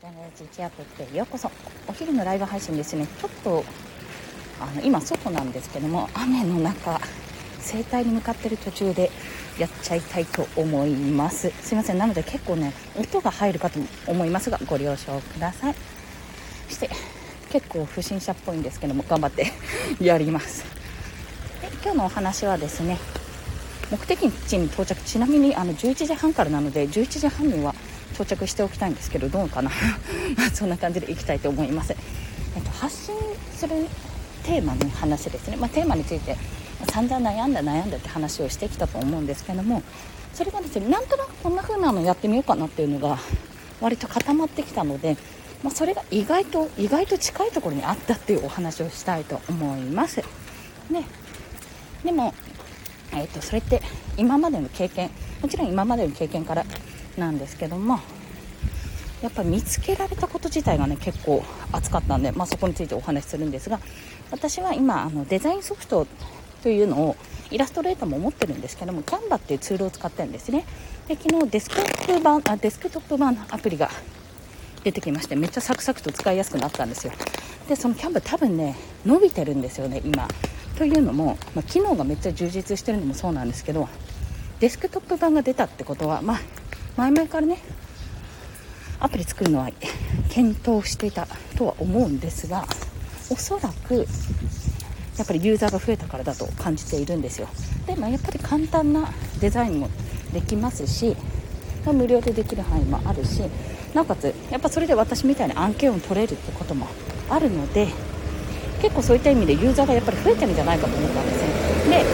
ゲララジチアップへようこそ。お昼のライブ配信ですね。ちょっとあの今外なんですけども雨の中整体に向かってる途中でやっちゃいたいと思います。すいません。なので結構ね音が入るかと思いますがご了承ください。そして結構不審者っぽいんですけども頑張って やります。で今日のお話はですね目的地に到着。ちなみにあの11時半からなので11時半には到着しておきたいんですけどどうかな？そんな感じでいきたいと思います、えっと、発信するテーマの話ですね、まあ、テーマについて散々悩んだ悩んだって話をしてきたと思うんですけどもそれがですねなんとなくこんな風なのやってみようかなっていうのが割と固まってきたので、まあ、それが意外と意外と近いところにあったっていうお話をしたいと思います。ね、でもえーと、それって今までの経験もちろん今までの経験からなんですけどもやっぱ見つけられたこと自体がね結構熱かったんで、まあ、そこについてお話しするんですが私は今あのデザインソフトというのをイラストレーターも持ってるんですけどもキャンバっていうツールを使ってるんですね。で昨日デスクトップ版あデスクトップ版のアプリが出てきましてめっちゃサクサクと使いやすくなったんですよ。でそのキャンバ多分ね伸びてるんですよね今。というのも、まあ、機能がめっちゃ充実してるのもそうなんですけどデスクトップ版が出たってことは、まあ、前々からねアプリ作るのは検討していたとは思うんですがおそらくやっぱりユーザーが増えたからだと感じているんですよ。で、まあ、やっぱり簡単なデザインもできますし、無料でできる範囲もあるしなおかつやっぱそれで私みたいな案件を取れるってこともあるので結構そういった意味でユーザーがやっぱり増えてるんじゃないかと思ったんですね。で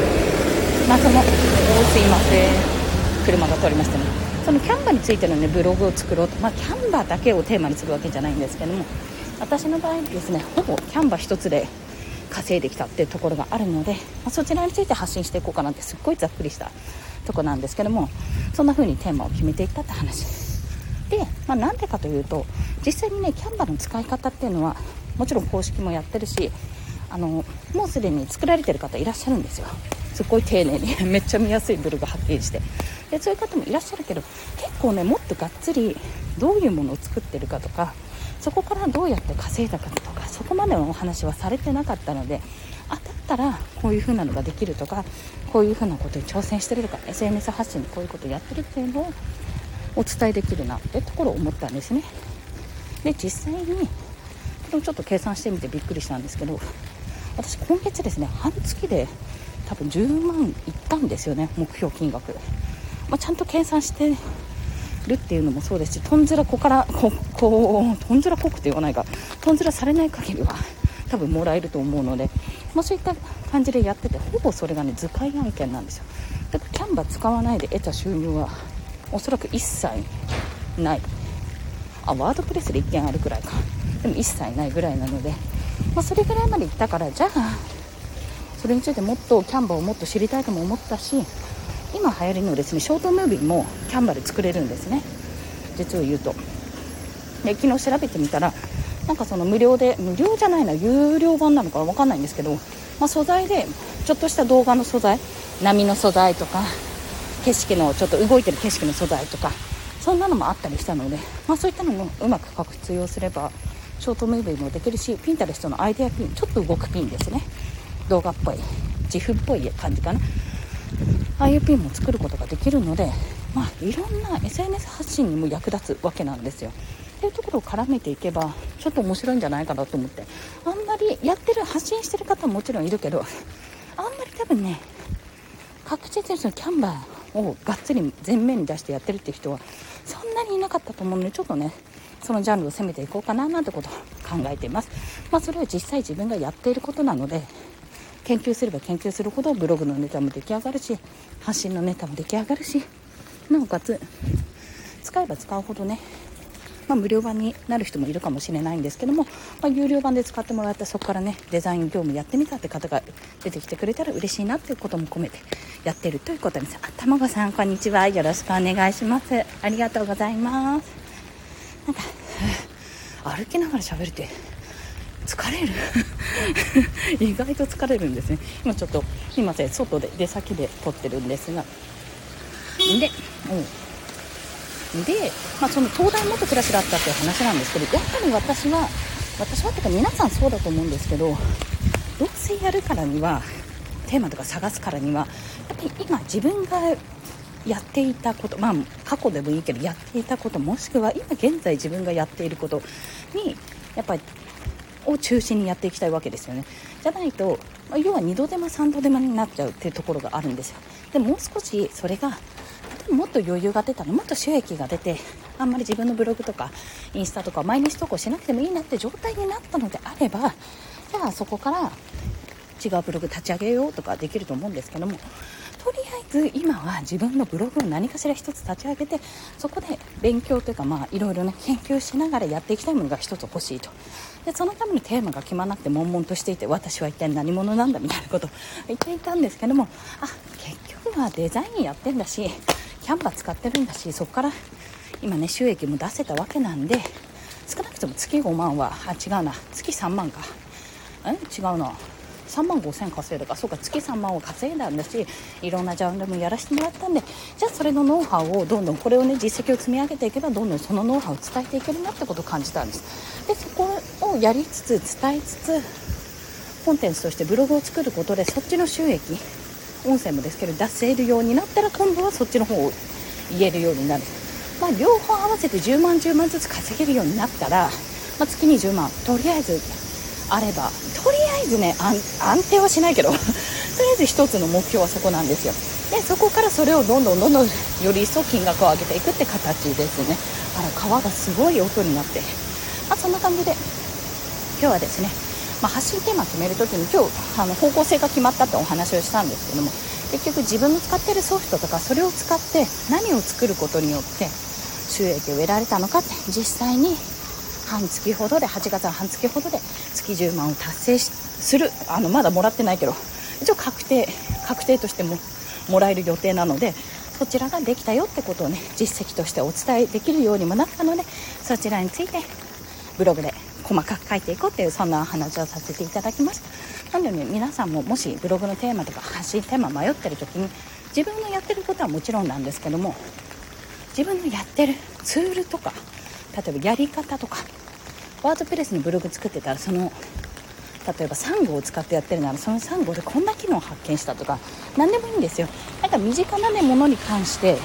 謎のすいません。車が通りましたね。そのキャンバについてのねブログを作ろうと。まあ、キャンバーだけをテーマにするわけじゃないんですけども私の場合ですねほぼキャンバ1つで稼いできたっていうところがあるので、まあ、そちらについて発信していこうかなってすっごいざっくりしたとこなんですけどもそんな風にテーマを決めていったって話。で、まあ、なんでかというと実際にねキャンバの使い方っていうのはもちろん公式もやってるしあのもうすでに作られてる方いらっしゃるんですよ。すっごい丁寧に めっちゃ見やすいブログ発見して。でそういう方もいらっしゃるけど結構ねもっとがっつりどういうものを作ってるかとかそこからどうやって稼いだかとかそこまでのお話はされてなかったのであだったらこういう風なのができるとかこういう風なことに挑戦してるとか SNS 発信でこういうことやってるっていうのをお伝えできるなってところを思ったんですね。で実際にこれちょっと計算してみてびっくりしたんですけど私今月ですね半月で多分10万いったんですよね目標金額、まあ、ちゃんと計算してるっていうのもそうですしとんずらこからここうとんずらこくて言わないか。とんずらされない限りは多分もらえると思うので、まあ、そういった感じでやっててほぼそれがね図解案件なんですよ。だからキャンバー使わないで得た収入はおそらく一切ない。あワードプレスで1件あるくらいか。でも一切ないぐらいなので、まあ、それぐらいまで行ったからじゃあそれについてもっとキャンバーをもっと知りたいとも思ったし今流行りのですねショートムービーもキャンバーで作れるんですね。実を言うと。で昨日調べてみたらなんかその無料で無料じゃないな有料版なのか分かんないんですけど、まあ、素材でちょっとした動画の素材波の素材とか景色のちょっと動いてる景色の素材とかそんなのもあったりしたので、まあ、そういったのもうまく活用すればショートムービーもできるしピンタレストのアイデアピンちょっと動くピンですね。動画っぽい自負っぽい感じかな。ああいうピンも作ることができるので、まあ、いろんな SNS 発信にも役立つわけなんですよ。っていうところを絡めていけばちょっと面白いんじゃないかなと思って。あんまりやってる発信してる方ももちろんいるけどあんまり多分ね確実にそのキャンバーをがっつり前面に出してやってるっていう人はそんなにいなかったと思うのでちょっとねそのジャンルを攻めていこうかななんてことを考えています。まあ、それは実際自分がやっていることなので研究すれば研究するほどブログのネタも出来上がるし発信のネタも出来上がるしなおかつ使えば使うほどねまあ、無料版になる人もいるかもしれないんですけども、まあ、有料版で使ってもらってそこからねデザイン業務やってみたって方が出てきてくれたら嬉しいなっていうことも込めてやってるということですあたまごさんこんにちは。よろしくお願いします。ありがとうございます。なんか 歩きながら喋るって疲れる。意外と疲れるんですね。今ちょっと今ませ外で出先で撮ってるんですが。でで、まあ、その東大元暮らしだったっていう話なんですけどやっぱり私は私はというか皆さんそうだと思うんですけどどうせやるからにはテーマとか探すからにはやっぱり今自分がやっていたことまあ過去でもいいけどやっていたこともしくは今現在自分がやっていることにやっぱりを中心にやっていきたいわけですよね。じゃないと、ま、要は2度手間3度手間になっちゃうっていうところがあるんですよ。でもう少しそれがもっと余裕が出たのもっと収益が出てあんまり自分のブログとかインスタとか毎日投稿しなくてもいいなって状態になったのであればじゃあそこから違うブログ立ち上げようとかできると思うんですけどもとりあえず今は自分のブログを何かしら1つ立ち上げてそこで勉強というかまあいろいろ研究しながらやっていきたいものが1つ欲しいと。でそのためにテーマが決まらなくて悶々としていて私は一体何者なんだみたいなことを言っていたんですけどもあ結局はデザインやってんだしキャンバー使ってるんだしそこから今ね収益も出せたわけなんで少なくとも月5万はあ違うな月3万か。え違うな。3万5000稼いだかそうか月3万を稼いだんだしいろんなジャンルもやらせてもらったんでじゃあそれのノウハウをどんどんこれをね実績を積み上げていけばどんどんそのノウハウを伝えていけるなってことを感じたんです。でそこをやりつつ伝えつつコンテンツとしてブログを作ることでそっちの収益音声もですけど出せるようになったら今度はそっちの方を言えるようになる。まあ、両方合わせて10万10万ずつ稼げるようになったら、まあ、月に10万。とりあえずあればとりあえずね安定はしないけど とりあえず1つの目標はそこなんですよ。でそこからそれをどんどんどんどんより一層金額を上げていくって形ですね。あら川がすごい音になって、まあ、そんな感じで今日はですね、まあ、発信テーマ決めるときに今日あの方向性が決まったってお話をしたんですけども結局自分の使ってるソフトとかそれを使って何を作ることによって収益を得られたのかって実際に半月ほどで8月は半月ほどで月10万を達成する。あのまだもらってないけど一応確定確定としてももらえる予定なのでそちらができたよってことをね実績としてお伝えできるようにもなったのでそちらについてブログで細かく書いていこうっていうそんな話をさせていただきましたなので、ね、皆さんももしブログのテーマとか発信テーマ迷ってる時に自分のやってることはもちろんなんですけども自分のやってるツールとか例えばやり方とかワードプレスにブログ作ってたらその例えばサンゴを使ってやってるならそのサンゴでこんな機能を発見したとか何でもいいんですよ。なんか身近な、ね、ものに関して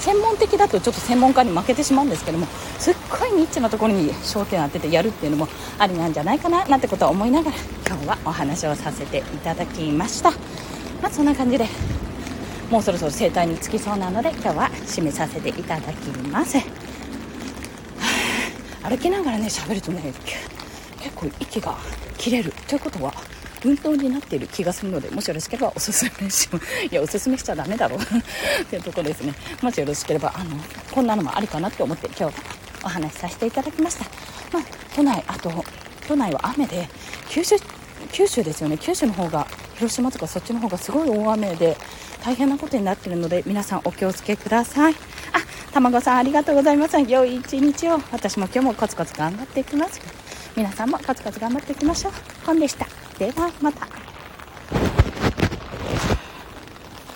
専門的だとちょっと専門家に負けてしまうんですけどもすっごいニッチなところに焦点を当ててやるっていうのもありなんじゃないかななんてことは思いながら今日はお話をさせていただきました。まあそんな感じでもうそろそろ整体につきそうなので今日は締めさせていただきます。歩きながらね喋るとね結構息が切れる。ということは運動になっている気がするのでもしよろしければおすすめし いやおすすめしちゃだめだろう。っていうところですね。もしよろしければあのこんなのもありかなって思って今日お話しさせていただきました。まあ都内あと都内は雨で九州九州ですよね。九州の方が広島とかそっちの方がすごい大雨で大変なことになっているので皆さんお気をつけください。あ卵さんありがとうございます。良い一日を。私も今日もコツコツ頑張っていきます。皆さんもコツコツ頑張っていきましょう。本でした。ではまた。